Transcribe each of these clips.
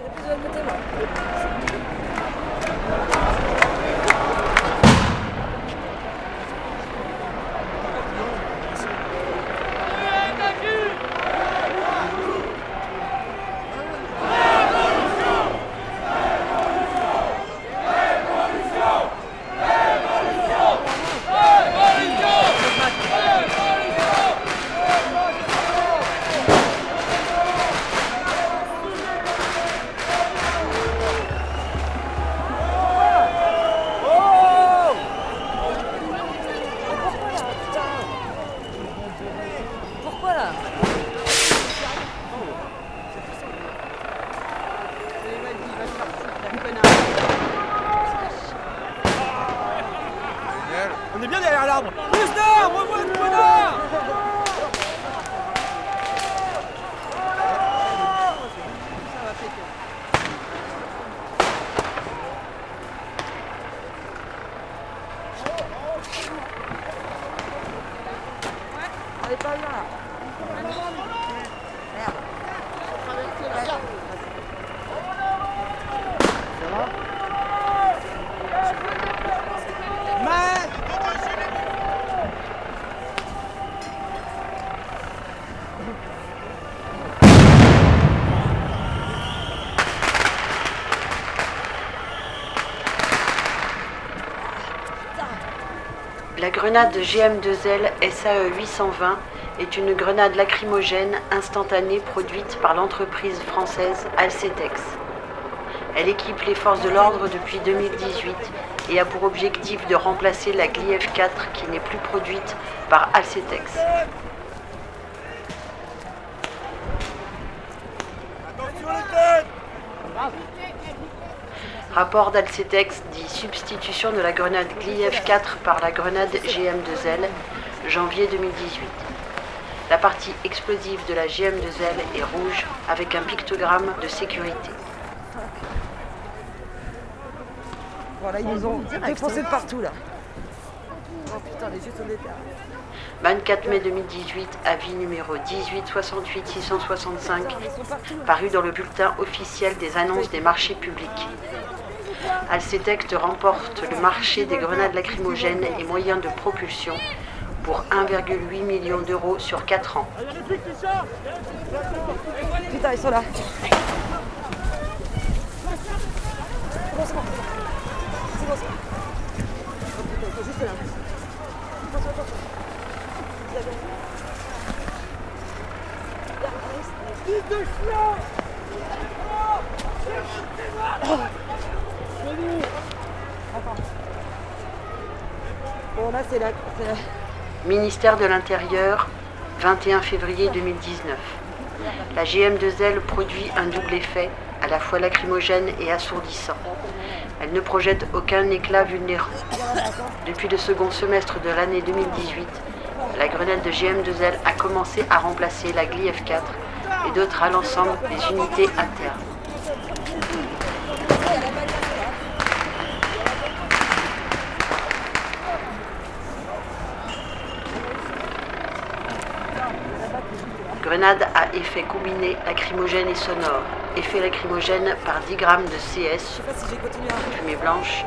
J'irai plus On est bien derrière l'arbre le connard Elle est pas bien là. Merde. Mais La grenade GM2L SAE 820 est une grenade lacrymogène instantanée produite par l'entreprise française Alcetex. Elle équipe les forces de l'ordre depuis 2018 et a pour objectif de remplacer la Gliev 4 qui n'est plus produite par Alcetex. Attention les Rapport d'Alcetex dit substitution de la grenade Gliev 4 par la grenade GM2L, janvier 2018. La partie explosive de la GM2L est rouge avec un pictogramme de sécurité. Voilà, ils nous ont défoncé de partout là. Oh putain, les yeux sont déter. 24 mai 2018, avis numéro 18 68 665, paru dans le bulletin officiel des annonces des marchés publics. Alcetect remporte le marché des grenades lacrymogènes et moyens de propulsion pour 1,8 million d'euros sur 4 ans. C'est bon, c'est bon. Oh putain, ils sont juste là. Attention, attention. Vous avez- Fils de chien Ministère de l'Intérieur, 21 février 2019. La GM2L produit un double effet, à la fois lacrymogène et assourdissant. Elle ne projette aucun éclat vulnérant. Depuis le second semestre de l'année 2018, la grenade de GM2L a commencé à remplacer la Gliev 4 et d'autres à l'ensemble des unités internes. Grenade à effet combiné lacrymogène et sonore. Effet lacrymogène par 10 grammes de CS, fumée blanche,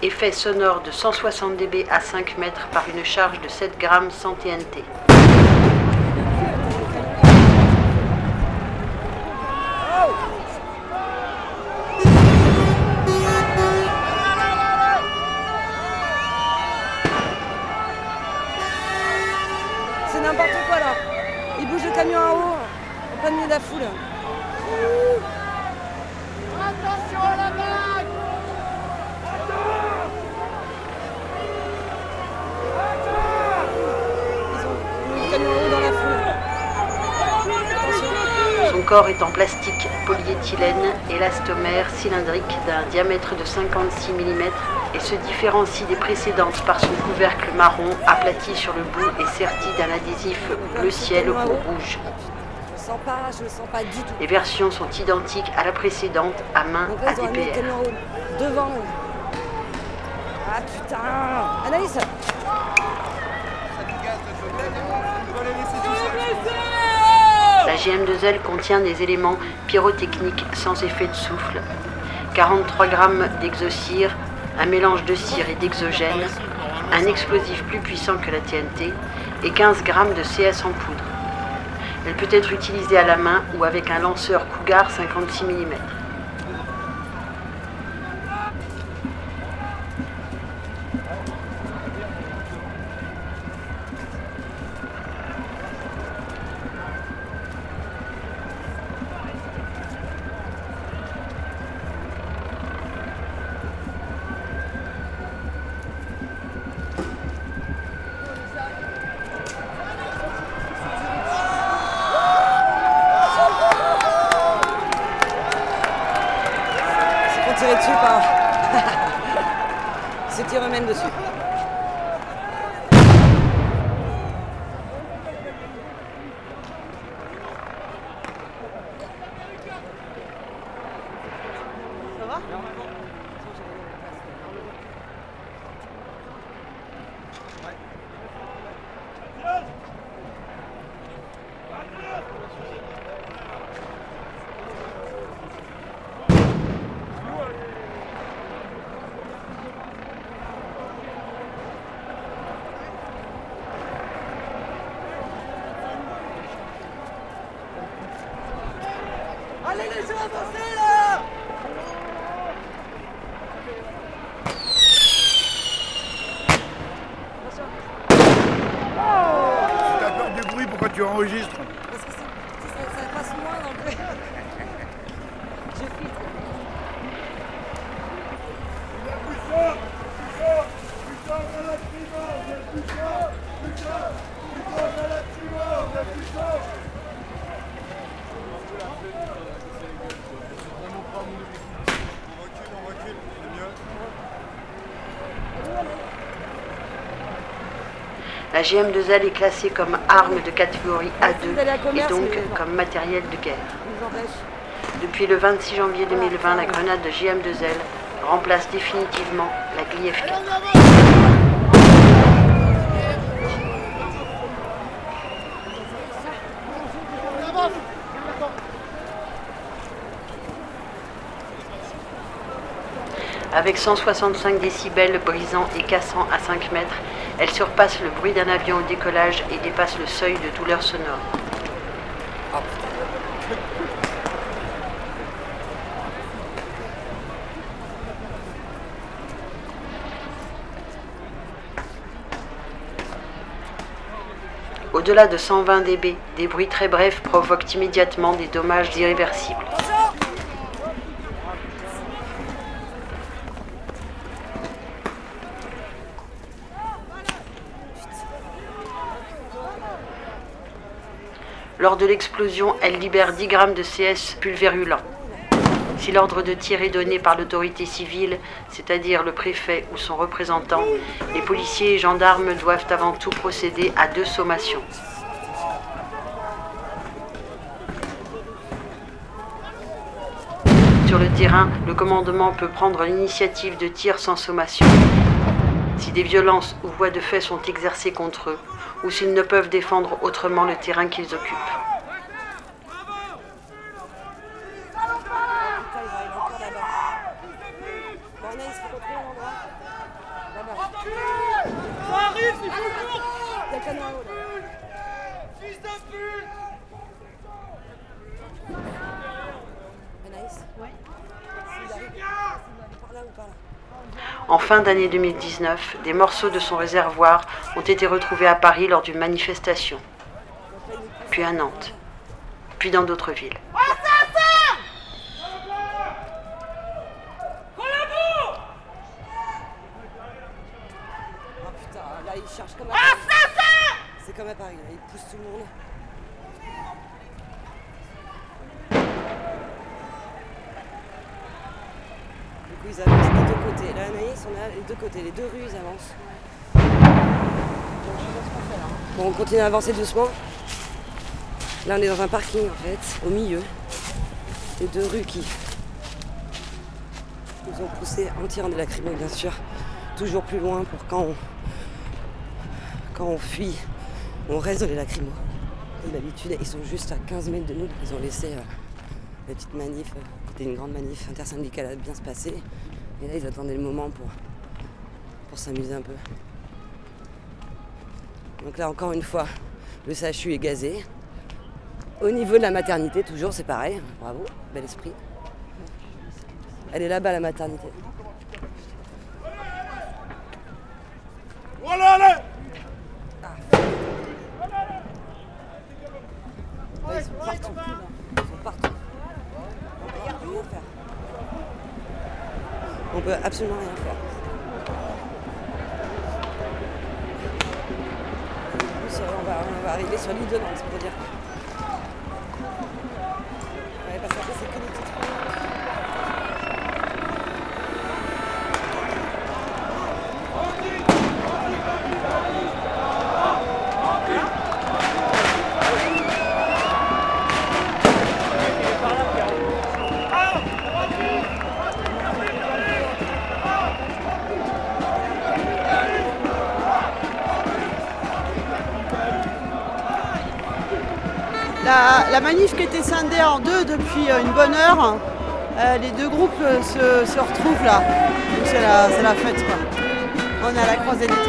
Effet sonore de 160 dB à 5 mètres par une charge de 7 grammes sans TNT. C'est n'importe quoi là. Il bouge le camion en haut, en plein milieu de la foule. Ils ont mis le camion en haut dans la foule. Attention. Son corps est en plastique polyéthylène élastomère cylindrique d'un diamètre de 56 mm et se différencie des précédentes par son couvercle marron aplati sur le bout et serti d'un adhésif bleu ciel ou rouge. Je le sens pas, je le sens pas du tout. Les versions sont identiques à la précédente à main le ADPR. devant. Ah putain Seuls. GM2L contient des éléments pyrotechniques sans effet de souffle, 43 grammes d'exocire, un mélange de cire et d'exogène, un explosif plus puissant que la TNT et 15 grammes de CS en poudre. Elle peut être utilisée à la main ou avec un lanceur Cougar 56 mm. C'est pour tirer dessus par. C'est tir remène dessus. Allez, laissez avancer là Si t'as peur du bruit, pourquoi tu enregistres? Parce que ça passe moins dans le. Je filtre. La GM2L est classée comme arme de catégorie A2 d'aller à et donc comme matériel de guerre. Depuis le 26 janvier 2020, la grenade de GM2L remplace définitivement la Gliev-4. Avec 165 décibels brisant et cassant à 5 mètres, elle surpasse le bruit d'un avion au décollage et dépasse le seuil de douleur sonore. Au-delà de 120 dB, des bruits très brefs provoquent immédiatement des dommages irréversibles. Lors de l'explosion, elle libère 10 grammes de CS pulvérulent. Si l'ordre de tir est donné par l'autorité civile, c'est-à-dire le préfet ou son représentant, les policiers et gendarmes doivent avant tout procéder à deux sommations. Sur le terrain, le commandement peut prendre l'initiative de tir sans sommation. Si des violences ou voies de fait sont exercées contre eux, ou s'ils ne peuvent défendre autrement le terrain qu'ils occupent. Putain, ils arrivent encore là-bas. Bon, Anaïs, faut qu'on trouve un endroit. Là-bas. Ça arrive, il faut court Il y a le canon à eau, là. Fils de pute Anaïs Ouais. S'il arrive. Par là ou par là En fin d'année 2019, des morceaux de son réservoir ont été retrouvés à Paris lors d'une manifestation, puis à Nantes, puis dans d'autres villes. Ah putain, là ils cherchent comme à Paris. C'est comme à Paris, là, ils poussent tout le monde. Du coup ils deux côtés. Là Anaïs, on a les deux côtés, les deux rues ils avancent. Bon, on continue à avancer doucement. Là on est dans un parking en fait, au milieu. Les deux rues qui nous ont poussé en tirant des lacrymos bien sûr. Toujours plus loin pour quand on, quand on fuit, on reste dans les lacrymos. Et D'habitude, ils sont juste à 15 mètres de nous. Ils ont laissé euh, la petite manif. euh, C'était une grande manif intersyndicale à bien se passer. Et là, ils attendaient le moment pour, pour s'amuser un peu. Donc là, encore une fois, le CHU est gazé. Au niveau de la maternité, toujours, c'est pareil. Bravo, bel esprit. Elle est là-bas, la maternité. Voilà, allez Là, ils sont partout. Ils sont partout. On peut rien faire. Absolument rien faire. En plus, on va, on va arriver sur l'île de Nantes, pour dire. La, manif qui était scindée en deux depuis euh, une bonne heure, euh, les deux groupes euh, se, retrouvent là. C'est la, fête. On à la croisée des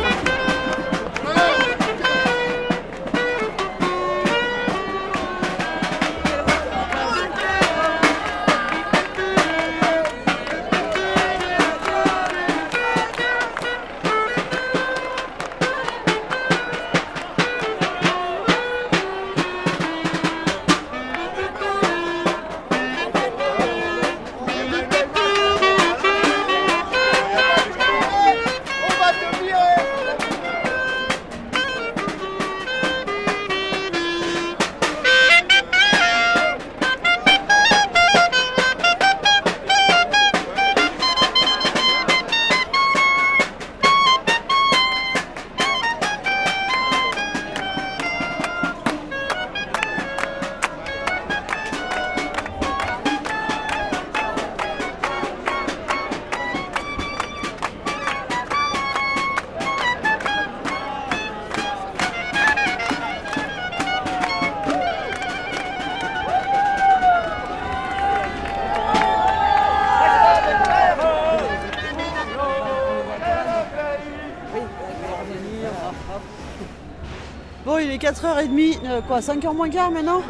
Bon, il est 4h30, euh, quoi, 5h moins quart maintenant?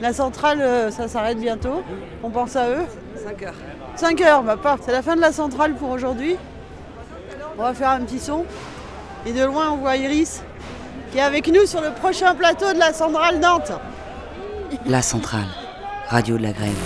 La centrale, euh, ça s'arrête bientôt. On pense à eux. 5 heures. 5 heures, bah pas. C'est la fin de la centrale pour aujourd'hui. On va faire un petit son. Et de loin, on voit Iris qui est avec nous sur le prochain plateau de la centrale Nantes. La centrale, radio de la grève.